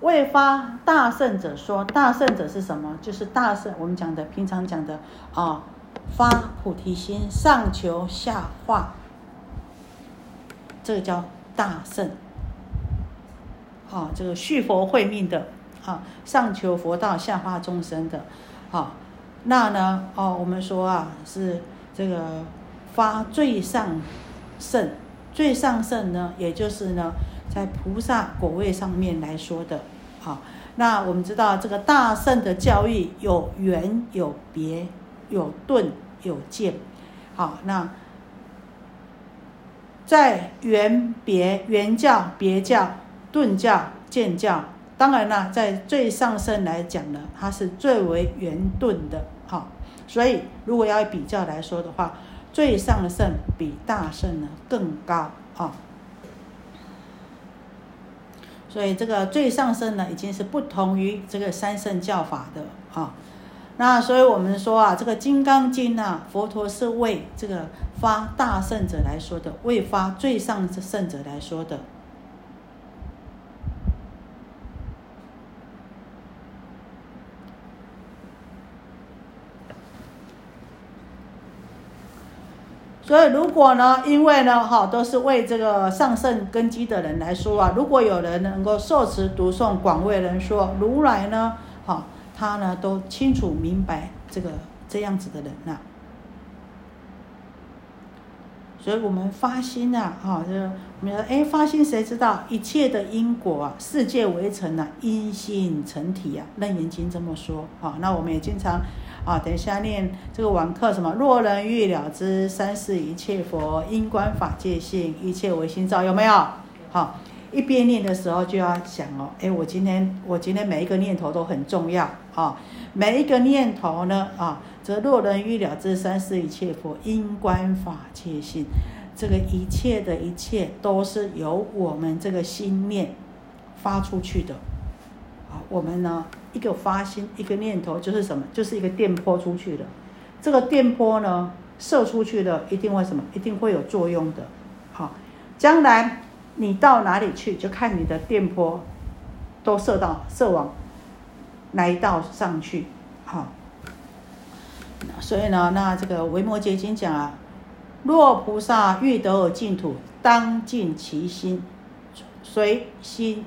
未发大圣者说，大圣者是什么？就是大圣，我们讲的平常讲的啊，发菩提心，上求下化，这个叫大圣。啊，这个续佛慧命的，啊，上求佛道，下化众生的，好，那呢，哦，我们说啊，是这个发最上圣，最上圣呢，也就是呢。在菩萨果位上面来说的，好，那我们知道这个大圣的教义有圆有别，有顿有见，好，那在圆别圆教别教顿教见教，当然了，在最上圣来讲呢，它是最为圆顿的，好，所以如果要比较来说的话，最上圣比大圣呢更高，啊。所以这个最上圣呢，已经是不同于这个三圣教法的啊。那所以我们说啊，这个《金刚经》呢，佛陀是为这个发大圣者来说的，为发最上圣者来说的。所以，如果呢，因为呢，哈，都是为这个上圣根基的人来说啊，如果有人能够受持读诵广为人说，如来呢，哈，他呢都清楚明白这个这样子的人呐。所以我们发心呐，哈，就我们说，哎，发心谁知道一切的因果啊？世界为成呐，因心成体啊，《楞严经》这么说，哈，那我们也经常。啊，等一下念这个网课什么？若人欲了知三世一切佛因观法界性，一切唯心造，有没有？好，一边念的时候就要想哦，哎，我今天我今天每一个念头都很重要啊，每一个念头呢啊，则若人欲了知三世一切佛因观法界性，这个一切的一切都是由我们这个心念发出去的。啊，我们呢？一个发心，一个念头，就是什么？就是一个电波出去的。这个电波呢，射出去的，一定会什么？一定会有作用的。好，将来你到哪里去，就看你的电波都射到射往哪一道上去。好，所以呢，那这个《维摩诘经》讲啊，若菩萨欲得而净土，当尽其心，随心。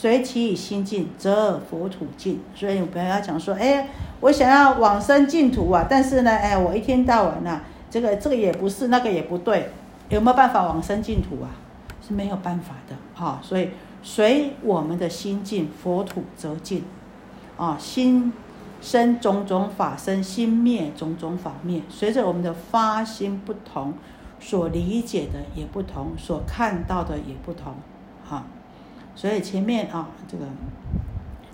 随其心净，则佛土净。所以，不要讲说，哎，我想要往生净土啊，但是呢，哎，我一天到晚呐，这个这个也不是，那个也不对，有没有办法往生净土啊？是没有办法的，哈。所以，随我们的心净，佛土则净。啊，心生种种法生，心灭种种法灭。随着我们的发心不同，所理解的也不同，所看到的也不同，哈。所以前面啊，这个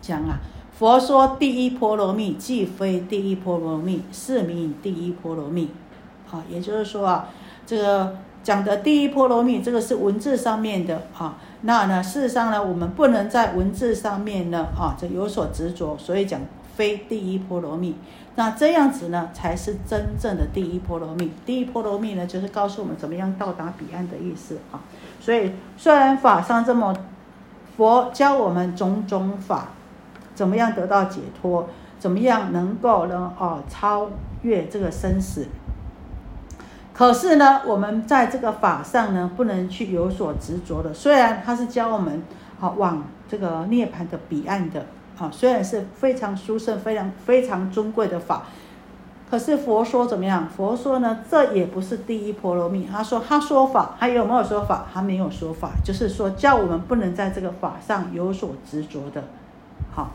讲啊，佛说第一波罗蜜，既非第一波罗蜜，是名第一波罗蜜。啊，也就是说啊，这个讲的第一波罗蜜，这个是文字上面的啊。那呢，事实上呢，我们不能在文字上面呢啊，这有所执着，所以讲非第一波罗蜜。那这样子呢，才是真正的第一波罗蜜。第一波罗蜜呢，就是告诉我们怎么样到达彼岸的意思啊。所以虽然法上这么。佛教我们种种法，怎么样得到解脱？怎么样能够呢？哦，超越这个生死。可是呢，我们在这个法上呢，不能去有所执着的。虽然他是教我们好往这个涅槃的彼岸的，啊，虽然是非常殊胜、非常非常尊贵的法。可是佛说怎么样？佛说呢，这也不是第一波罗蜜。他说他说法，还有没有说法？他没有说法，就是说叫我们不能在这个法上有所执着的。好，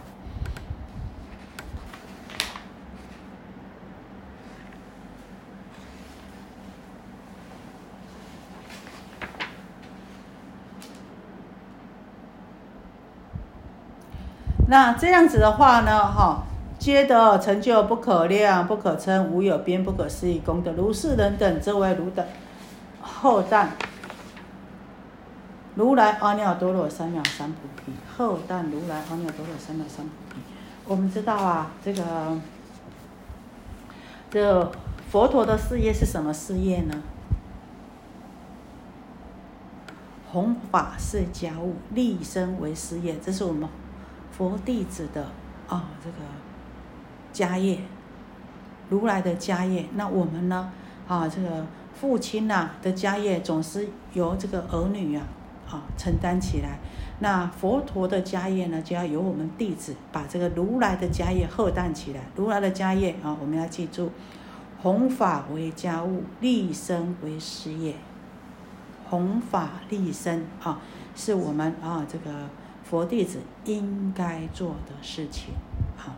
那这样子的话呢，哈。皆得成就不可量、不可称、无有边、不可思议功德。如是人等，则为汝等后代。如来阿耨多罗三藐三菩提。后代如来阿耨多罗三藐三菩提。我们知道啊，这个这佛陀的事业是什么事业呢？弘法是家务，立身为事业，这是我们佛弟子的啊这个家业，如来的家业。那我们呢啊这个父亲呐的家业总是由这个儿女啊啊承担起来。那佛陀的家业呢，就要由我们弟子把这个如来的家业荷担起来。如来的家业啊，我们要记住，弘法为家务，立身为事业。弘法立身啊，是我们啊这个佛弟子应该做的事情。好，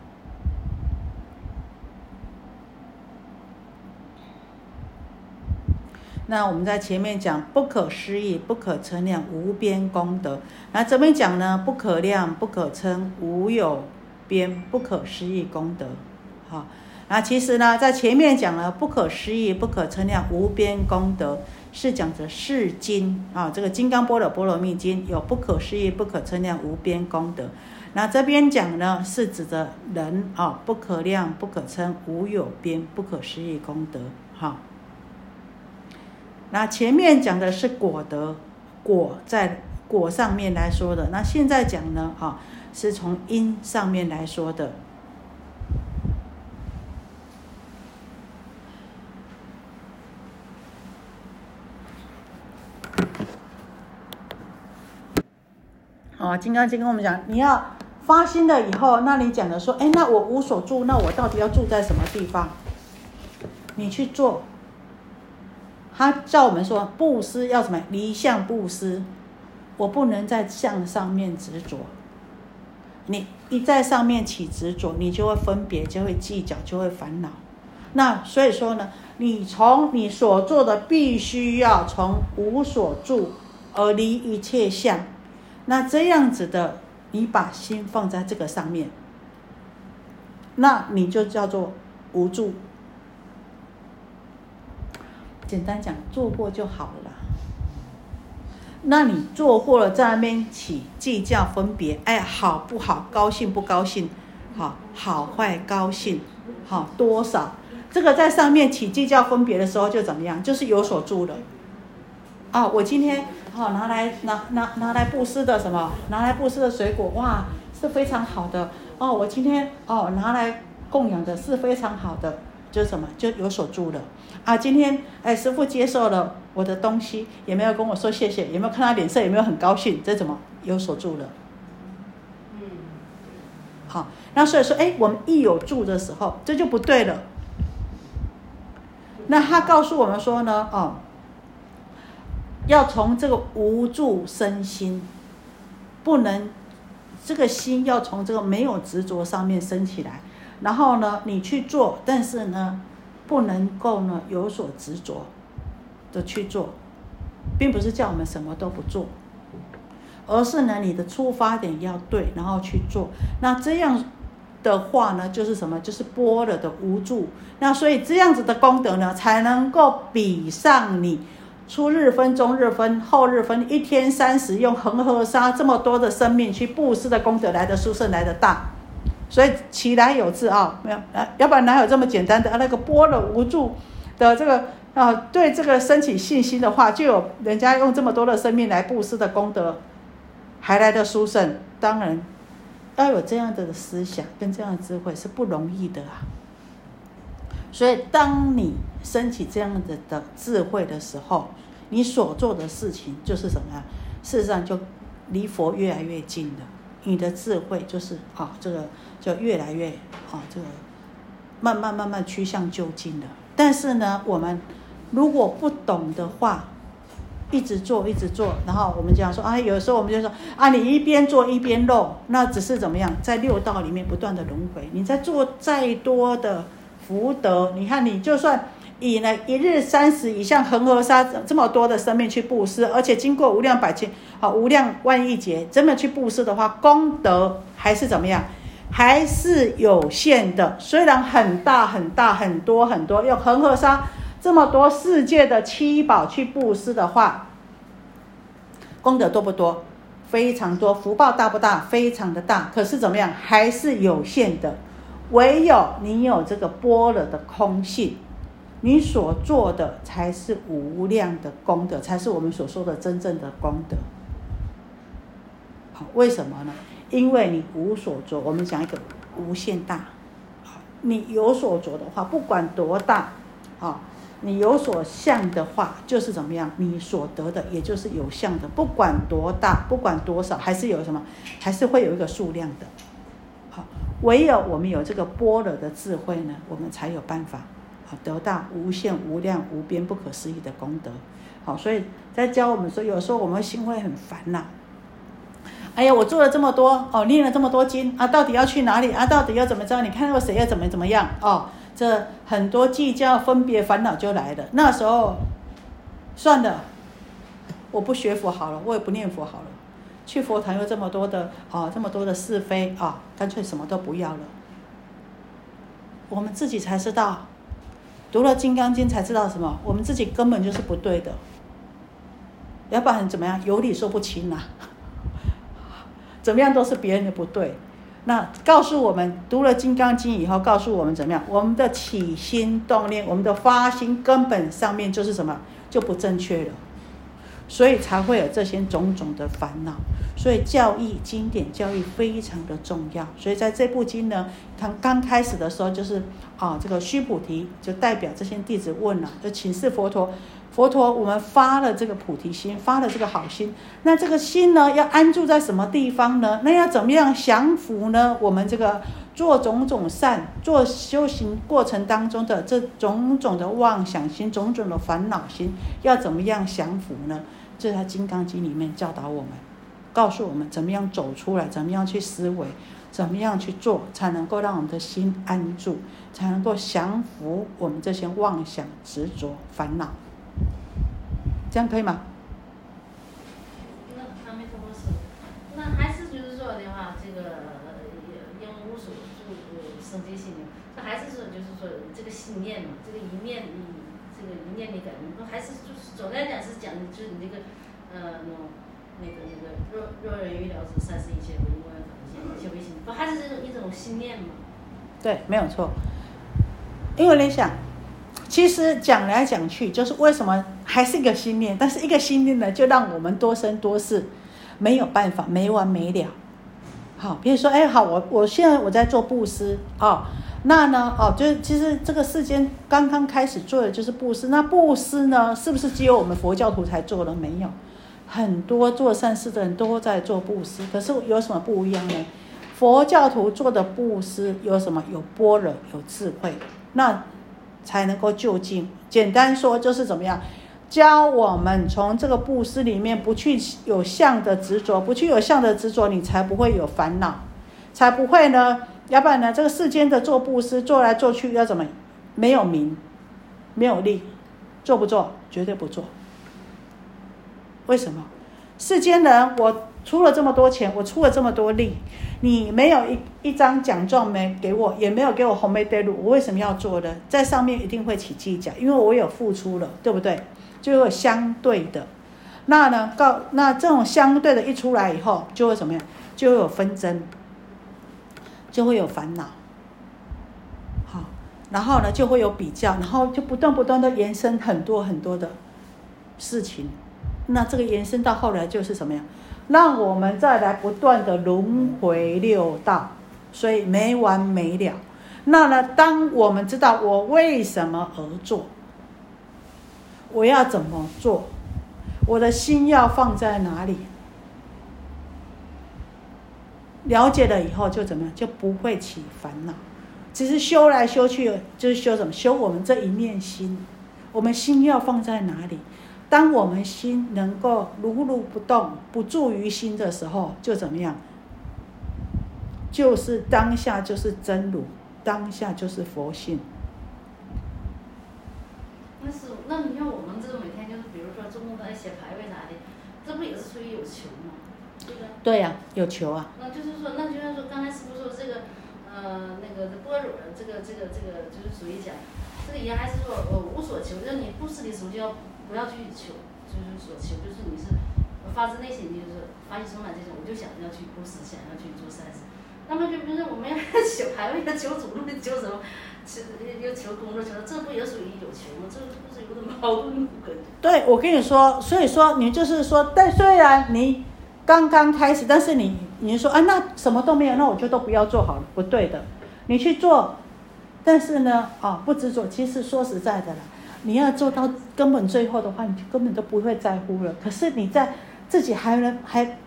那我们在前面讲不可思议、不可称量、无边功德。那这边讲呢，不可量、不可称、无有边、不可思议功德。好，那其实呢，在前面讲了不可思议、不可称量、无边功德。是讲着世经啊，这个《金刚般若波罗蜜经》有不可思议、不可称量、无边功德。那这边讲呢，是指的人啊，不可量、不可称、无有边、不可思议功德。哈。那前面讲的是果德，果在果上面来说的。那现在讲呢，啊，是从因上面来说的。哦，《金刚经》跟我们讲，你要发心了以后，那你讲的说，哎，那我无所住，那我到底要住在什么地方？你去做。他叫我们说，布施要什么？离相布施。我不能在相上面执着。你一在上面起执着，你就会分别，就会计较，就会烦恼。那所以说呢，你从你所做的，必须要从无所住而离一切相。那这样子的，你把心放在这个上面，那你就叫做无助。简单讲，做过就好了。那你做过了，在那边起计较分别，哎，好不好？高兴不高兴？好，好坏高兴？好多少？这个在上面起计较分别的时候，就怎么样？就是有所住了。啊，我今天。哦，拿来拿拿拿来布施的什么？拿来布施的水果，哇，是非常好的哦。我今天哦拿来供养的是非常好的，就是什么就有所住了啊。今天哎，师傅接受了我的东西，也没有跟我说谢谢，也没有看他脸色，也没有很高兴？这怎么有所住了？嗯，好，那所以说，哎，我们一有住的时候，这就不对了。那他告诉我们说呢，哦。要从这个无助身心，不能这个心要从这个没有执着上面升起来，然后呢，你去做，但是呢，不能够呢有所执着的去做，并不是叫我们什么都不做，而是呢，你的出发点要对，然后去做。那这样的话呢，就是什么？就是波了的无助。那所以这样子的功德呢，才能够比上你。初日分、中日分、后日分，一天三十，用恒河沙这么多的生命去布施的功德来的殊胜来的大，所以其来有自啊，没有啊，要不然哪有这么简单的？那个波了无助的这个啊，对这个升起信心的话，就有人家用这么多的生命来布施的功德，还来的殊胜。当然要有这样的思想跟这样的智慧是不容易的啊。所以当你升起这样的的智慧的时候，你所做的事情就是什么呀？事实上就离佛越来越近了。你的智慧就是啊，这个就越来越啊，这个慢慢慢慢趋向就近了。但是呢，我们如果不懂的话，一直做一直做，然后我们讲说啊，有时候我们就说啊，你一边做一边漏，那只是怎么样，在六道里面不断的轮回。你在做再多的福德，你看你就算。以呢一日三十以上恒河沙这么多的生命去布施，而且经过无量百千啊无量万亿劫，这么去布施的话，功德还是怎么样？还是有限的。虽然很大很大很多很多，用恒河沙这么多世界的七宝去布施的话，功德多不多？非常多。福报大不大？非常的大。可是怎么样？还是有限的。唯有你有这个般若的空性。你所做的才是无量的功德，才是我们所说的真正的功德。好，为什么呢？因为你无所着，我们讲一个无限大。你有所着的话，不管多大，啊，你有所向的话，就是怎么样？你所得的也就是有向的，不管多大，不管多少，还是有什么，还是会有一个数量的。好，唯有我们有这个般若的智慧呢，我们才有办法啊，得到无限、无量、无边、不可思议的功德。好，所以在教我们说，有时候我们心会很烦呐。哎呀，我做了这么多哦，念了这么多经啊，到底要去哪里啊？到底要怎么着？你看到谁要怎么怎么样哦？这很多计较、分别、烦恼就来了。那时候，算了，我不学佛好了，我也不念佛好了。去佛堂又这么多的啊，这么多的是非啊，干脆什么都不要了。我们自己才知道，读了《金刚经》才知道什么？我们自己根本就是不对的，要不然怎么样？有理说不清啊。怎么样都是别人的不对，那告诉我们读了《金刚经》以后，告诉我们怎么样？我们的起心动念，我们的发心根本上面就是什么就不正确了，所以才会有这些种种的烦恼。所以教义经典教育非常的重要。所以在这部经呢，它刚开始的时候就是啊，这个须菩提就代表这些弟子问了，就请示佛陀。佛陀，我们发了这个菩提心，发了这个好心，那这个心呢，要安住在什么地方呢？那要怎么样降服呢？我们这个做种种善，做修行过程当中的这种种的妄想心，种种的烦恼心，要怎么样降服呢？这在《金刚经》里面教导我们，告诉我们怎么样走出来，怎么样去思维，怎么样去做，才能够让我们的心安住，才能够降服我们这些妄想执着烦恼。这样可以吗？那他没说过是，那还是就是说的话，这个用无所住生这心念，那还是说就是说这个信念嘛，这个一念你这个一念你改，不还是就是总的来讲是讲的就是你那个呃那那个那个若若人欲了知三世一切不因为法一切为心，不还是这种一种信念吗？对，没有错。因为你想。其实讲来讲去，就是为什么还是一个心念，但是一个心念呢，就让我们多生多世，没有办法没完没了。好，比如说，哎，好，我我现在我在做布施哦，那呢，哦，就是其实这个世间刚刚开始做的就是布施，那布施呢，是不是只有我们佛教徒才做了？没有，很多做善事的人都在做布施，可是有什么不一样呢？佛教徒做的布施有什么？有般若，有智慧，那。才能够就近。简单说就是怎么样，教我们从这个布施里面不去有相的执着，不去有相的执着，你才不会有烦恼，才不会呢。要不然呢，这个世间的做布施做来做去要怎么？没有名，没有利，做不做？绝对不做。为什么？世间人我。出了这么多钱，我出了这么多力，你没有一一张奖状没给我，也没有给我红梅带路，我为什么要做呢？在上面一定会起计较，因为我有付出了，对不对？就有相对的，那呢，告那这种相对的一出来以后，就会怎么样？就会有纷争，就会有烦恼，好，然后呢，就会有比较，然后就不断不断的延伸很多很多的事情，那这个延伸到后来就是什么呀？让我们再来不断的轮回六道，所以没完没了。那呢，当我们知道我为什么而做，我要怎么做，我的心要放在哪里，了解了以后就怎么样，就不会起烦恼。只是修来修去，就是修什么？修我们这一面心，我们心要放在哪里？当我们心能够如如不动、不住于心的时候，就怎么样？就是当下就是真如，当下就是佛性。那是，那你像我们这种每天就是，比如说做梦在写牌位啥的，这不也是属于有求吗？对不对？对呀，有求啊。那就是说，那就是说，刚才师傅说这个，呃，那个般若，这个这个这个就是属于讲，这个也还是说呃无所求，就是你布施的时候就要。不要去求，就是所求，就是你是发自内心，就是发心充满这种，我就想要去布施，想要去做善事。那么就比如说我们要求还为了求主路，求什么？求又求工作，求这不也属于有求吗？这不是有点矛盾对，我跟你说，所以说你就是说，但虽然你刚刚开始，但是你你说啊，那什么都没有，那我就都不要做好了，不对的，你去做，但是呢，啊，不执着。其实说实在的啦，你要做到根本最后的话，你就根本都不会在乎了。可是你在自己还能还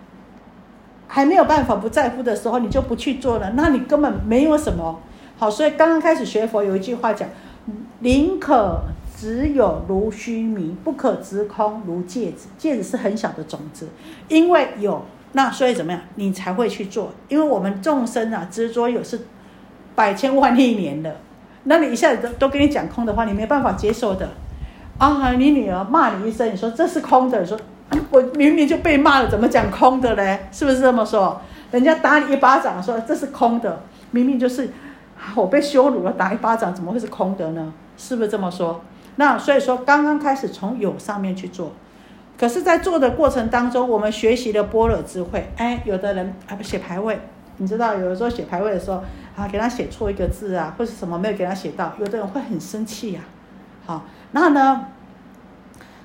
还没有办法不在乎的时候，你就不去做了，那你根本没有什么好。所以刚刚开始学佛有一句话讲：宁可只有如须弥，不可执空如芥子。芥子是很小的种子，因为有。那所以怎么样，你才会去做？因为我们众生啊，执着有是百千万亿年的，那你一下子都都跟你讲空的话，你没办法接受的啊！你女儿骂你一声，你说这是空的，你说我明明就被骂了，怎么讲空的嘞？是不是这么说？人家打你一巴掌，说这是空的，明明就是我被羞辱了，打一巴掌怎么会是空的呢？是不是这么说？那所以说，刚刚开始从有上面去做。可是，在做的过程当中，我们学习了般若智慧。哎，有的人啊，写牌位，你知道，有的时候写牌位的时候，啊，给他写错一个字啊，或者什么没有给他写到，有的人会很生气呀。好，然后呢，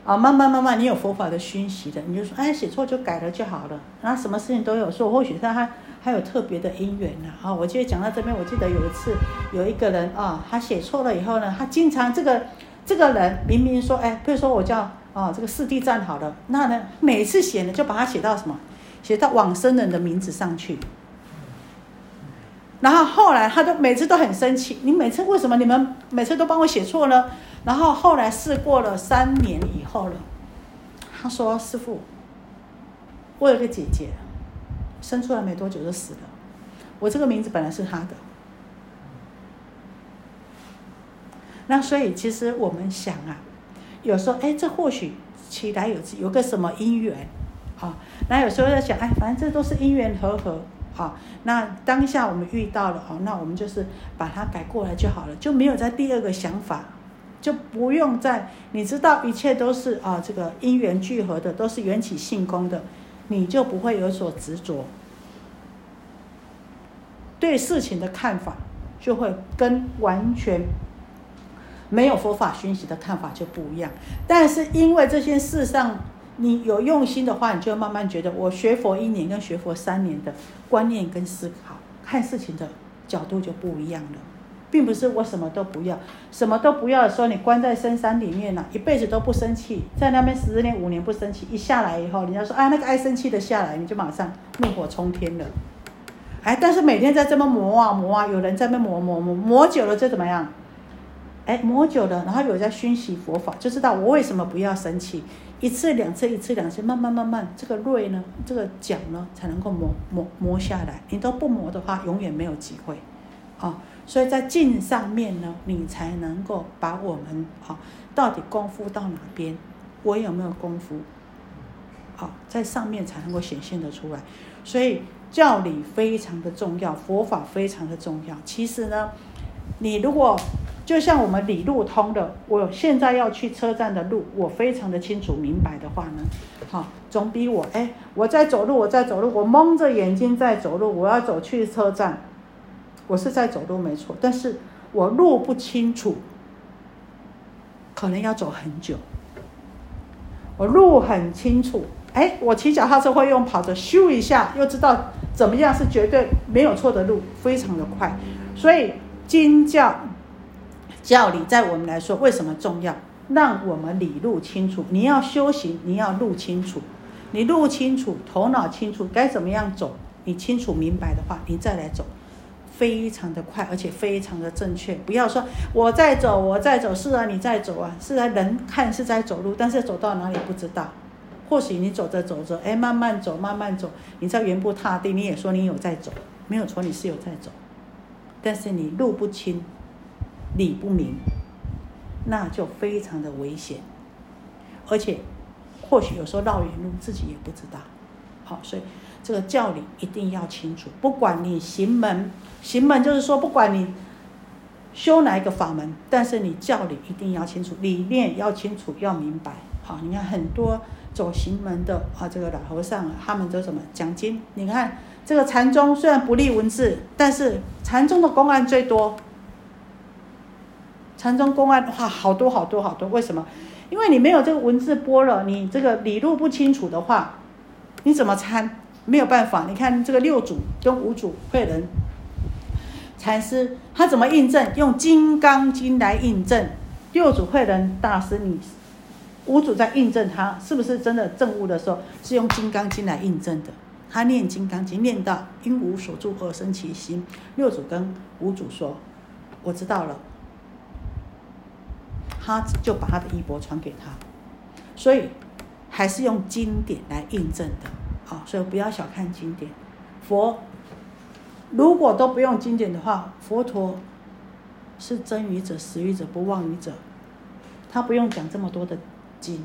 啊，慢慢慢慢，你有佛法的熏习的，你就说，哎，写错就改了就好了。然后什么事情都有说，或许他还还有特别的因缘呢。啊，我记得讲到这边，我记得有一次有一个人啊，他写错了以后呢，他经常这个这个人明明说，哎，比如说我叫。啊，这个四地站好了，那呢，每次写呢，就把它写到什么，写到往生人的名字上去。然后后来他都每次都很生气，你每次为什么你们每次都帮我写错呢？然后后来试过了三年以后了，他说：“师傅，我有个姐姐，生出来没多久就死了，我这个名字本来是他的。那所以其实我们想啊。”有时候，哎，这或许起来有有个什么因缘，啊，那有时候在想，哎，反正这都是因缘和合，啊，那当下我们遇到了，哦，那我们就是把它改过来就好了，就没有在第二个想法，就不用再，你知道一切都是啊，这个因缘聚合的，都是缘起性空的，你就不会有所执着，对事情的看法就会跟完全。没有佛法熏习的看法就不一样，但是因为这些事上你有用心的话，你就慢慢觉得我学佛一年跟学佛三年的观念跟思考看事情的角度就不一样了，并不是我什么都不要，什么都不要的时候，你关在深山里面了，一辈子都不生气，在那边十年五年不生气，一下来以后，人家说啊那个爱生气的下来，你就马上怒火冲天了，哎，但是每天在这么磨啊磨啊，有人在那磨磨磨磨久了就怎么样？哎，磨久了，然后有在熏习佛法，就知道我为什么不要生气。一次两次，一次两次，慢慢慢慢，这个锐呢，这个角呢，才能够磨磨磨下来。你都不磨的话，永远没有机会。啊，所以在静上面呢，你才能够把我们啊，到底功夫到哪边，我有没有功夫？好，在上面才能够显现的出来。所以教理非常的重要，佛法非常的重要。其实呢，你如果就像我们理路通的，我现在要去车站的路，我非常的清楚明白的话呢，好，总比我哎，我在走路，我在走路，我蒙着眼睛在走路，我要走去车站，我是在走路没错，但是我路不清楚，可能要走很久。我路很清楚，哎，我骑脚踏车会用跑着咻一下，又知道怎么样是绝对没有错的路，非常的快，所以经教。教理在我们来说为什么重要？让我们理路清楚。你要修行，你要路清楚。你路清楚，头脑清楚，该怎么样走？你清楚明白的话，你再来走，非常的快，而且非常的正确。不要说我在走，我在走，是啊，你在走啊，是啊，人看是在走路，但是走到哪里不知道。或许你走着走着，哎，慢慢走，慢慢走，你在原步踏地，你也说你有在走，没有错，你是有在走，但是你路不清。理不明，那就非常的危险，而且或许有时候绕远路自己也不知道。好，所以这个教理一定要清楚。不管你行门，行门就是说，不管你修哪一个法门，但是你教理一定要清楚，理念要清楚，要明白。好，你看很多走行门的啊，这个老和尚他们都什么讲经？你看这个禅宗虽然不立文字，但是禅宗的公案最多。禅宗公案哇，好多好多好多，为什么？因为你没有这个文字播了，你这个理路不清楚的话，你怎么参？没有办法。你看这个六祖跟五祖慧能禅师，他怎么印证？用《金刚经》来印证。六祖慧能大师，你五祖在印证他是不是真的证悟的时候，是用《金刚经》来印证的。他念《金刚经》，念到因无所住而生其心。六祖跟五祖说：“我知道了。”他就把他的衣钵传给他，所以还是用经典来印证的。好，所以不要小看经典。佛如果都不用经典的话，佛陀是真语者、实语者、不妄语者，他不用讲这么多的经。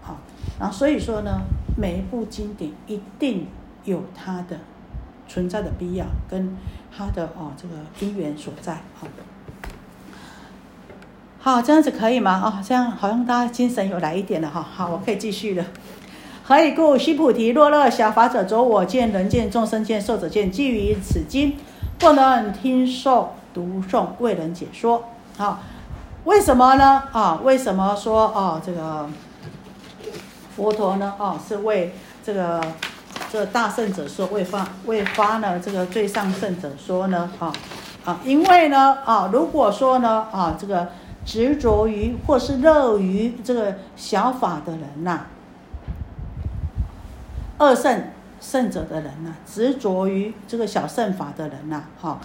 好，然后所以说呢，每一部经典一定有它的存在的必要，跟它的哦这个因缘所在。好。好，这样子可以吗？啊，这样好像大家精神有来一点了哈。好，我可以继续了。何以故？须菩提，若乐小法者着我见、人见、众生见、寿者见，基于此经，不能听受、读诵、为人解说。好，为什么呢？啊，为什么说哦，这个佛陀呢？哦，是为这个这大圣者说，为发为发呢这个最上圣者说呢？啊啊，因为呢啊，如果说呢啊，这个。执着于或是乐于这个小法的人呐，二圣圣者的人呐，执着于这个小圣法的人呐，哈，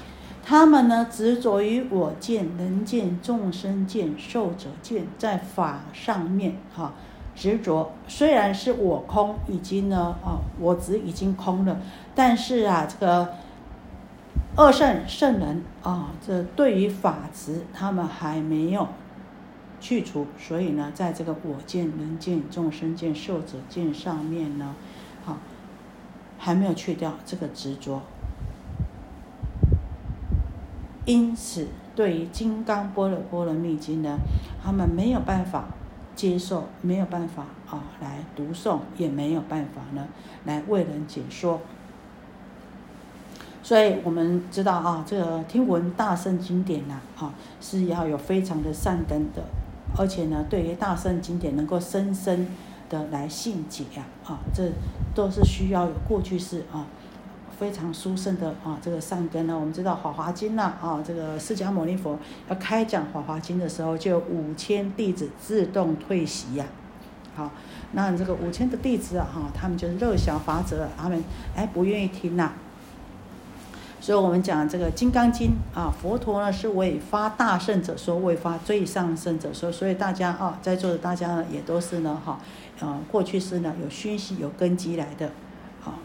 他们呢执着于我见、人见、众生见、寿者见，在法上面哈执着，虽然是我空已经呢啊，我执已经空了，但是啊这个。二圣圣人啊，这对于法执他们还没有去除，所以呢，在这个我见、人见、众生见、寿者见上面呢，好，还没有去掉这个执着。因此，对于《金刚般若波罗蜜经》呢，他们没有办法接受，没有办法啊来读诵，也没有办法呢来为人解说。所以我们知道啊，这个听闻大圣经典呐，啊是要有非常的善根的，而且呢，对于大圣经典能够深深的来信解，啊，这都是需要有过去式啊，非常殊胜的啊这个善根呢。我们知道《法华经》呐，啊，这个释迦牟尼佛要开讲《法华经》的时候，就五千弟子自动退席呀，好，那这个五千的弟子啊，哈，他们就是热小法者，他们哎不愿意听呐。所以我们讲这个《金刚经》啊，佛陀呢是为发大圣者说，为发最上圣者说，所以大家啊，在座的大家呢也都是呢哈，啊，过去是呢有熏习有根基来的，啊，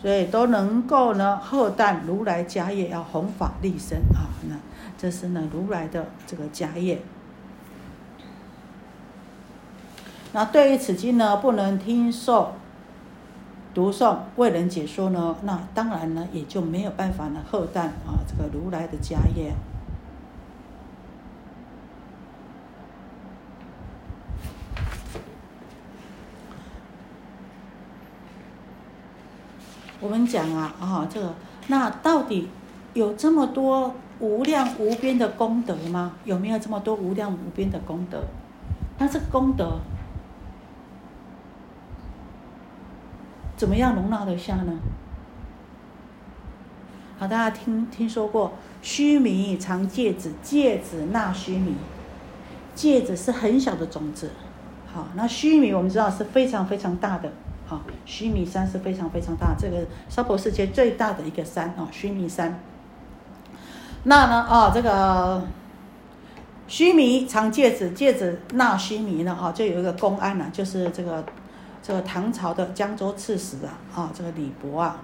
所以都能够呢贺担如来家业，要弘法立身啊，那这是呢如来的这个家业。那对于此经呢，不能听受、读诵、为人解说呢，那当然呢，也就没有办法呢，后代啊，这个如来的家业。我们讲啊，啊，这个那到底有这么多无量无边的功德吗？有没有这么多无量无边的功德？那这个功德。怎么样容纳得下呢？好，大家听听说过须弥藏芥子，芥子纳须弥，芥子是很小的种子。好，那须弥我们知道是非常非常大的。好，须弥山是非常非常大，这个娑婆世界最大的一个山哦，须弥山。那呢，哦，这个须弥藏芥子，芥子纳须弥呢，哈，就有一个公安呢，就是这个。这个唐朝的江州刺史啊，啊，这个李博啊，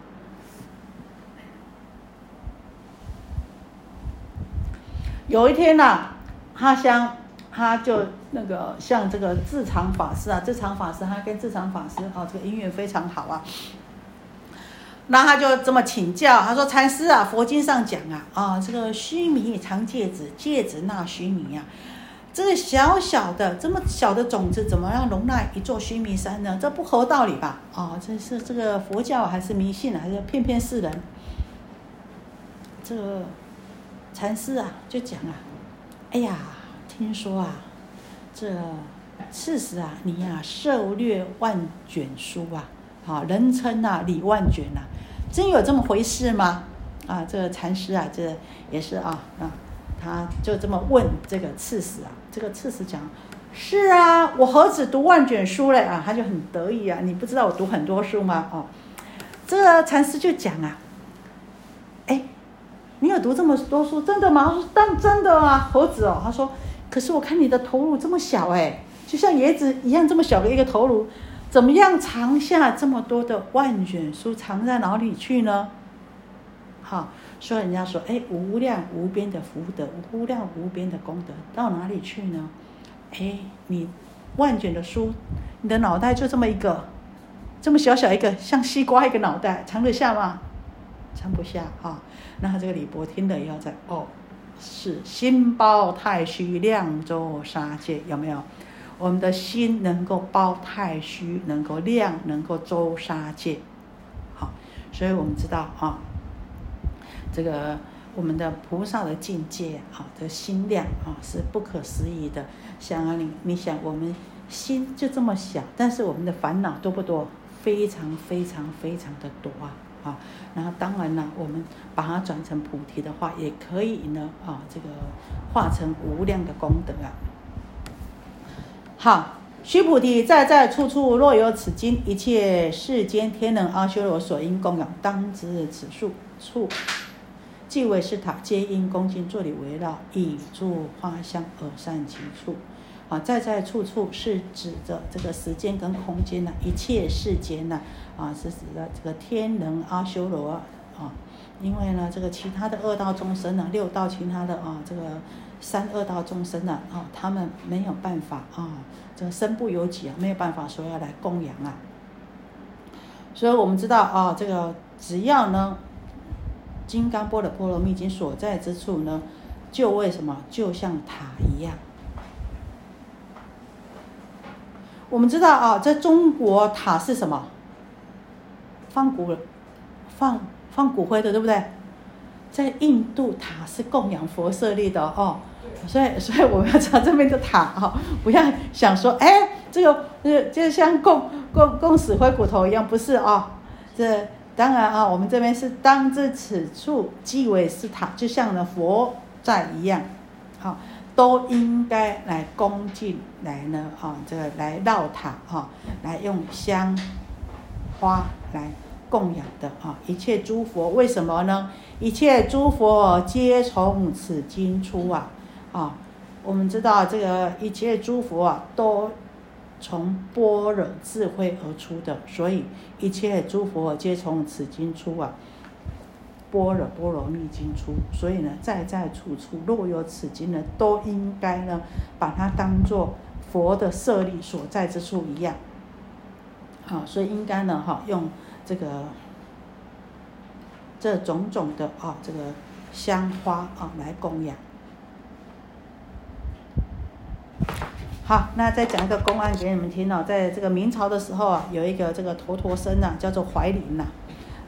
有一天呐，他向他就那个向这个智常法师啊，智常法师他跟智常法师啊，这个姻缘非常好啊，那他就这么请教，他说禅师啊，佛经上讲啊，啊，这个须弥藏戒子，戒子纳须弥呀。这个小小的这么小的种子，怎么样容纳一座须弥山呢？这不合道理吧？啊，这是这个佛教还是迷信还是骗骗世人？这禅师啊，就讲啊，哎呀，听说啊，这刺史啊，你呀涉略万卷书啊，啊，人称啊李万卷呐，真有这么回事吗？啊，这禅师啊，这也是啊啊，他就这么问这个刺史啊，这个刺史讲。是啊，我何止读万卷书嘞啊！他就很得意啊，你不知道我读很多书吗？哦，这个禅师就讲啊，哎，你有读这么多书，真的吗？他说当真的啊，猴子哦。他说，可是我看你的头颅这么小哎，就像椰子一样这么小的一个头颅，怎么样藏下这么多的万卷书，藏在哪里去呢？好，说人家说，哎，无量无边的福德，无量无边的功德，到哪里去呢？哎，你万卷的书，你的脑袋就这么一个，这么小小一个，像西瓜一个脑袋，藏得下吗？藏不下啊！那这个李博听了以后，在哦，是心包太虚，量周杀戒，有没有？我们的心能够包太虚，能够量，能够周杀戒，好，所以我们知道啊，这个我们的菩萨的境界啊，的心量啊，是不可思议的。想啊，你你想，我们心就这么小，但是我们的烦恼多不多？非常非常非常的多啊！啊，然后当然了，我们把它转成菩提的话，也可以呢啊，这个化成无量的功德啊。好，须菩提，在在处处若有此经，一切世间天人阿修罗所应供养，当知此处处即为是塔，皆因恭敬坐礼围绕，以诸花香而善其处。啊，在在处处是指着这个时间跟空间呢，一切世间呢，啊，是指的这个天人阿修罗啊，因为呢，这个其他的恶道众生呢，六道其他的啊，这个三恶道众生呢，啊，他们没有办法啊，这个身不由己啊，没有办法说要来供养啊，所以我们知道啊，这个只要呢，金刚波的波罗蜜经所在之处呢，就为什么就像塔一样。我们知道啊，在中国塔是什么？放骨、放放骨灰的，对不对？在印度塔是供养佛舍利的哦，所以所以我们要知道这边的塔哦，不要想说哎，这个就就像供供供死灰骨头一样，不是啊？这当然啊，我们这边是当知此处即为是塔，就像呢佛在一样，好。都应该来恭敬来呢，哈，这个来绕塔哈，来用香花来供养的啊。一切诸佛为什么呢？一切诸佛皆从此经出啊，啊，我们知道这个一切诸佛啊，都从般若智慧而出的，所以一切诸佛皆从此经出啊。般若波罗蜜经出，所以呢，在在处处若有此经呢，都应该呢，把它当做佛的舍利所在之处一样。好，所以应该呢，哈，用这个这种种的啊，这个香花啊来供养。好，那再讲一个公案给你们听哦，在这个明朝的时候啊，有一个这个头陀僧呐，叫做怀林呐。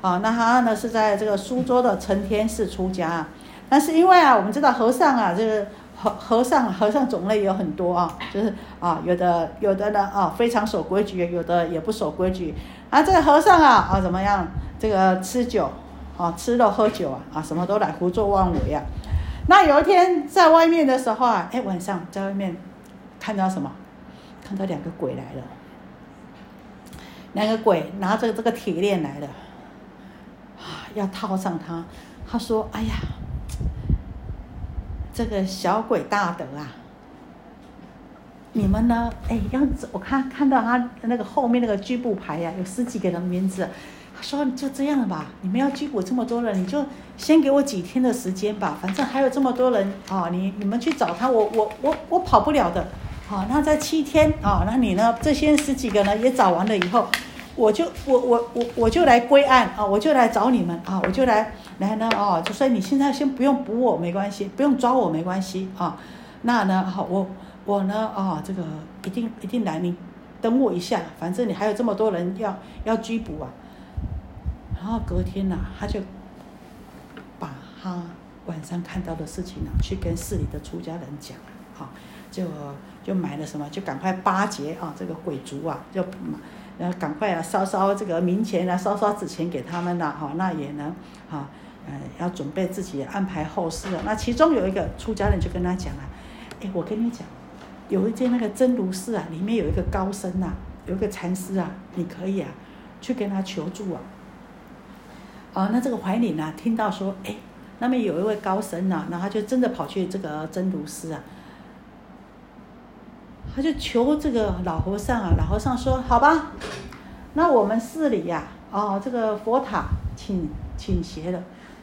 啊，那他呢是在这个苏州的承天寺出家，但是因为啊，我们知道和尚啊，这个和和尚和尚种类有很多啊，就是啊，有的有的呢啊，非常守规矩，有的也不守规矩。啊，这个和尚啊啊怎么样？这个吃酒啊，吃肉喝酒啊啊，什么都来胡作妄为啊。那有一天在外面的时候啊，哎，晚上在外面看到什么？看到两个鬼来了，两个鬼拿着这个铁链来了。啊要套上他，他说：“哎呀，这个小鬼大德啊，你们呢？哎，要我看看到他那个后面那个拘捕牌呀，有十几个人名字。他说就这样吧，你们要拘捕这么多人，你就先给我几天的时间吧。反正还有这么多人啊，你你们去找他，我我我我跑不了的。好，那在七天啊，那你呢？这些十几个呢也找完了以后。”我就我我我我就来归案啊，我就来找你们啊，我就来来呢啊，就说你现在先不用捕我没关系，不用抓我没关系啊。那呢好，我我呢啊，这个一定一定来，你等我一下，反正你还有这么多人要要拘捕啊。然后隔天呢，他就把他晚上看到的事情呢，去跟市里的出家人讲。就就买了什么，就赶快巴结啊这个鬼族啊，就呃赶快啊烧烧这个冥钱啊，烧烧纸钱给他们了哈，那也能啊，呃要准备自己安排后事了。那其中有一个出家人就跟他讲啊，哎，我跟你讲，有一间那个真如寺啊，里面有一个高僧呐，有一个禅师啊，你可以啊去跟他求助啊。哦，那这个怀里呢，听到说，哎，那边有一位高僧呐，那他就真的跑去这个真如寺啊，他就求这个老和尚啊，老和尚说，好吧，那我们寺里呀，哦，这个佛塔倾倾斜了，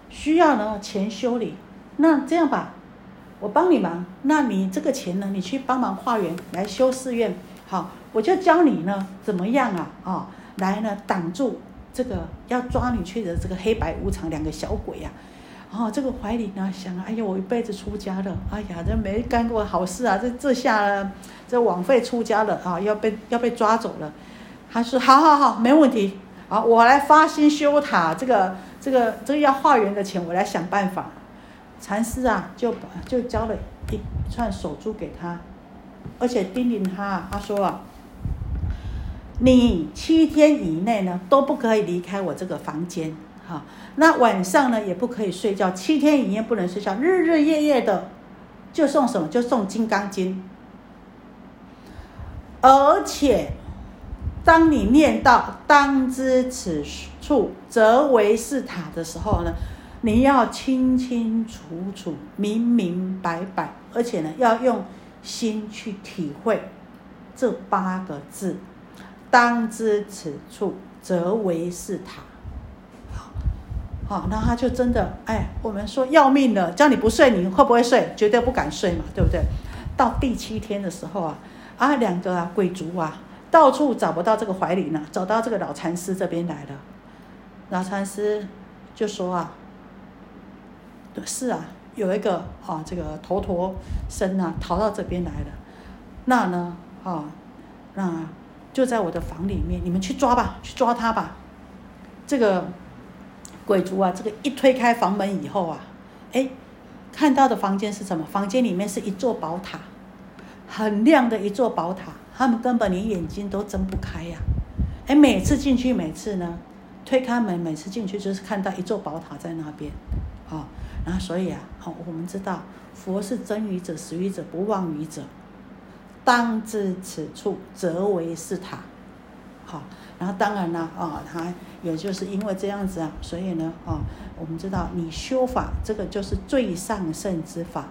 需要呢钱修理，那这样吧，我帮你忙，那你这个钱呢，你去帮忙化缘来修寺院，好，我就教你呢怎么样啊，啊，来呢挡住。这个要抓你去的这个黑白无常两个小鬼呀，哦，这个怀里呢想，哎呀，我一辈子出家了，哎呀，这没干过好事啊，这这下这枉费出家了啊，要被要被抓走了。他说，好好好，没问题，好，我来发心修塔，这个这个这个要化缘的钱，我来想办法。禅师啊，就把就交了一串手珠给他，而且叮咛他，他说啊。你七天以内呢都不可以离开我这个房间，哈，那晚上呢也不可以睡觉，七天以内不能睡觉，日日夜夜的就送什么？就送《金刚经》，而且当你念到“当知此处则为是塔”的时候呢，你要清清楚楚、明明白白，而且呢要用心去体会这八个字。当知此处则为是塔，好，好，那他就真的，哎，我们说要命了，叫你不睡，你会不会睡？绝对不敢睡嘛，对不对？到第七天的时候啊，啊，两个啊鬼族啊，到处找不到这个怀里呢，走到这个老禅师这边来了。老禅师就说啊，是啊，有一个啊，这个头陀僧啊，逃到这边来了。那呢，啊，那。就在我的房里面，你们去抓吧，去抓他吧。这个鬼族啊，这个一推开房门以后啊，哎，看到的房间是什么？房间里面是一座宝塔，很亮的一座宝塔，他们根本连眼睛都睁不开呀。哎，每次进去，每次呢，推开门，每次进去就是看到一座宝塔在那边，啊，然后所以啊，好，我们知道佛是真语者、实语者、不妄语者。当知此处则为是塔，好，然后当然了啊，他也就是因为这样子啊，所以呢啊，我们知道你修法这个就是最上圣之法，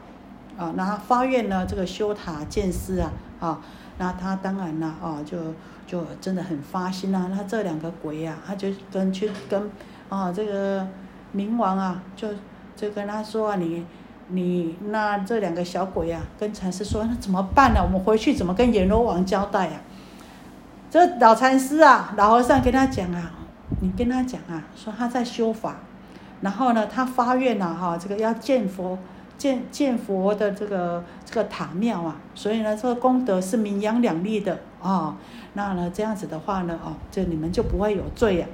啊，那发愿呢这个修塔建寺啊，啊，那他当然了啊，就就真的很发心啊，那这两个鬼啊，他就跟去跟啊这个冥王啊，就就跟他说啊你。你那这两个小鬼啊，跟禅师说，那怎么办呢？我们回去怎么跟阎罗王交代呀？这老禅师啊，老和尚跟他讲啊，你跟他讲啊，说他在修法，然后呢，他发愿呐，哈，这个要见佛，建建佛的这个这个塔庙啊，所以呢，这个功德是名扬两利的啊。那呢，这样子的话呢，哦，这你们就不会有罪呀。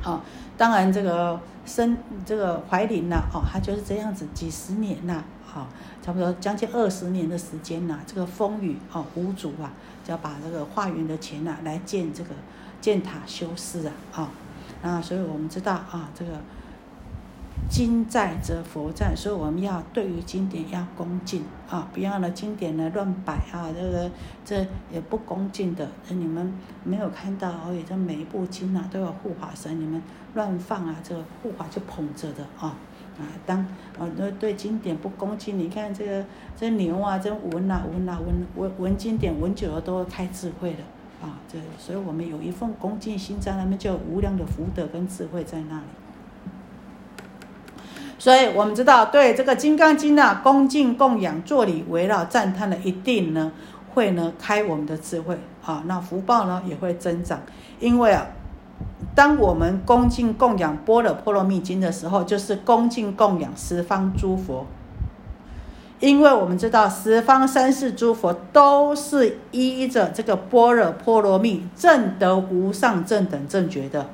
好，当然这个。生这个怀林呐，哦，他就是这样子几十年呐，好，差不多将近二十年的时间呐，这个风雨哦无阻啊，就要把这个化缘的钱呐来建这个建塔修寺啊，啊，那所以我们知道啊，这个。经在则佛在，所以我们要对于经典要恭敬啊，不要呢经典呢乱摆啊，这个这也不恭敬的。你们没有看到而已，这每一部经啊都有护法神，你们乱放啊，这个护法就捧着的啊啊。当啊对对经典不恭敬，你看这个这牛啊，这闻啊闻啊闻闻闻经典闻久了都会开智慧的啊。这所以我们有一份恭敬心在那边，就有无量的福德跟智慧在那里。所以我们知道，对这个《金刚经》呢，恭敬供养、坐礼围绕、赞叹的，一定呢会呢开我们的智慧啊，那福报呢也会增长。因为啊，当我们恭敬供养《般若波罗蜜经》的时候，就是恭敬供养十方诸佛。因为我们知道，十方三世诸佛都是依着这个般若波罗蜜正得无上正等正觉的。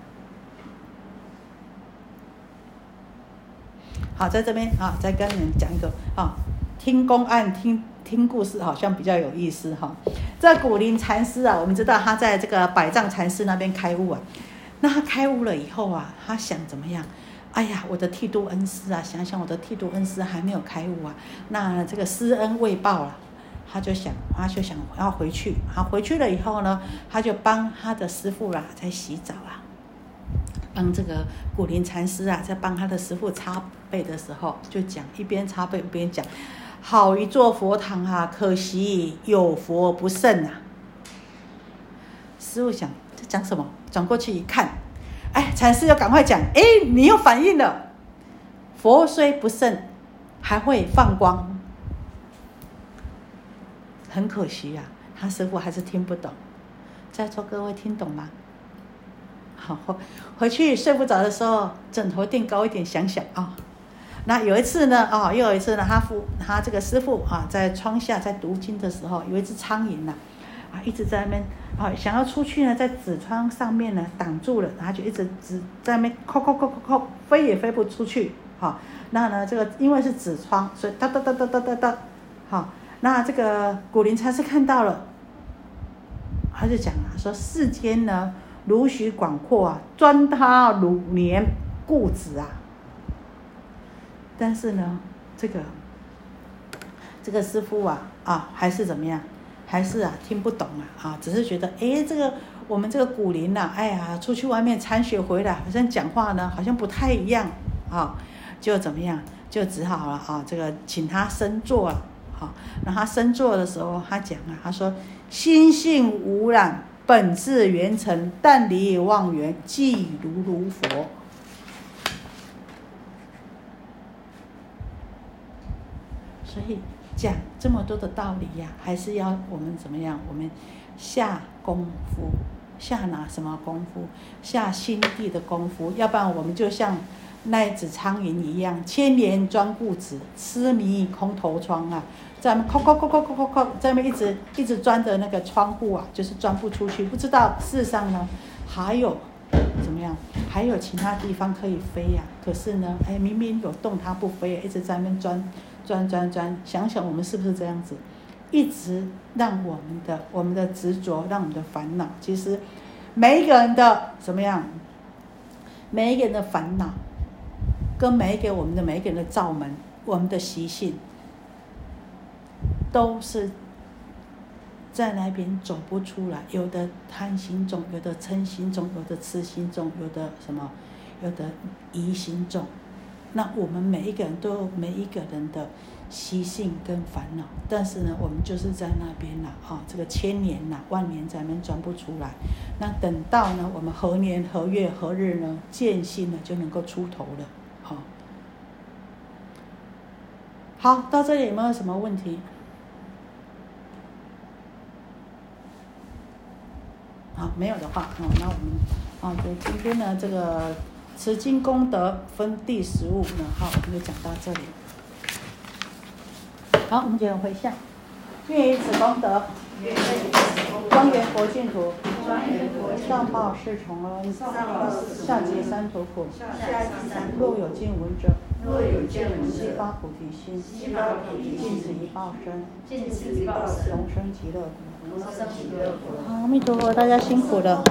好，在这边啊，再跟你们讲一个啊，听公案、听听故事，好像比较有意思哈。这古灵禅师啊，我们知道他在这个百丈禅师那边开悟啊。那他开悟了以后啊，他想怎么样？哎呀，我的剃度恩师啊，想想我的剃度恩师还没有开悟啊，那这个施恩未报了，他就想，他就想要回去。好，回去了以后呢，他就帮他的师傅啦在洗澡啊，帮这个古灵禅师啊在帮他的师傅擦背的时候，就讲一边擦背一边讲。好一座佛堂啊！可惜有佛不胜啊。师傅想在讲什么？转过去一看，哎，禅师又赶快讲，哎，你又反应了。佛虽不胜，还会放光。很可惜呀，他师傅还是听不懂。在座各位听懂吗？好，回去睡不着的时候，枕头垫高一点，想想啊。那有一次呢，哦，又有一次呢，他父他这个师傅啊，在窗下在读经的时候，有一只苍蝇呐，啊，一直在那边啊，想要出去呢，在纸窗上面呢挡住了，然后就一直只在那边扣扣扣扣扣，飞也飞不出去，哈。那呢，这个因为是纸窗，所以哒哒哒哒哒哒哒，好。那这个古灵禅师看到了，他就讲啊，说世间呢如许广阔啊，专他如年固执啊。但是呢，这个这个师傅啊啊，还是怎么样？还是啊听不懂啊啊，只是觉得哎，这个我们这个古林呐，哎呀，出去外面参学回来，好像讲话呢，好像不太一样啊，就怎么样？就只好了啊，这个请他升座啊，好，那他升座的时候，他讲啊，他说心性无染，本质圆成，但离妄缘，即如如佛。所以讲这么多的道理呀，还是要我们怎么样？我们下功夫，下哪什么功夫？下心地的功夫。要不然我们就像那只苍蝇一样，千年装固执，痴迷空头窗啊，在那敲敲敲敲敲敲敲，在那一直一直钻着那个窗户啊，就是钻不出去。不知道世上呢还有怎么样？还有其他地方可以飞呀？可是呢，哎，明明有洞它不飞，一直在那边钻。钻钻钻，想想我们是不是这样子，一直让我们的我们的执着，让我们的烦恼，其实每一个人的怎么样，每一个人的烦恼，跟每一个我们的每一个人的造门，我们的习性，都是在那边走不出来。有的贪心重，有的嗔心重，有的痴心重，有的什么，有的疑心重。那我们每一个人都有每一个人的习性跟烦恼，但是呢，我们就是在那边呐，啊，这个千年呐、万年咱们转不出来。那等到呢，我们何年何月何日呢，见性呢就能够出头了，好。好，到这里有没有什么问题？好，没有的话，哦，那我们啊，就今天呢这个。持经功德分第十五呢，好，我们就讲到这里。好，我们接着回向，愿以此功德，庄严佛净土，上报四重恩，下济三途苦。若有见闻者，悉发菩提心，尽此一报身，永生极乐国。阿弥陀佛，大家辛苦了。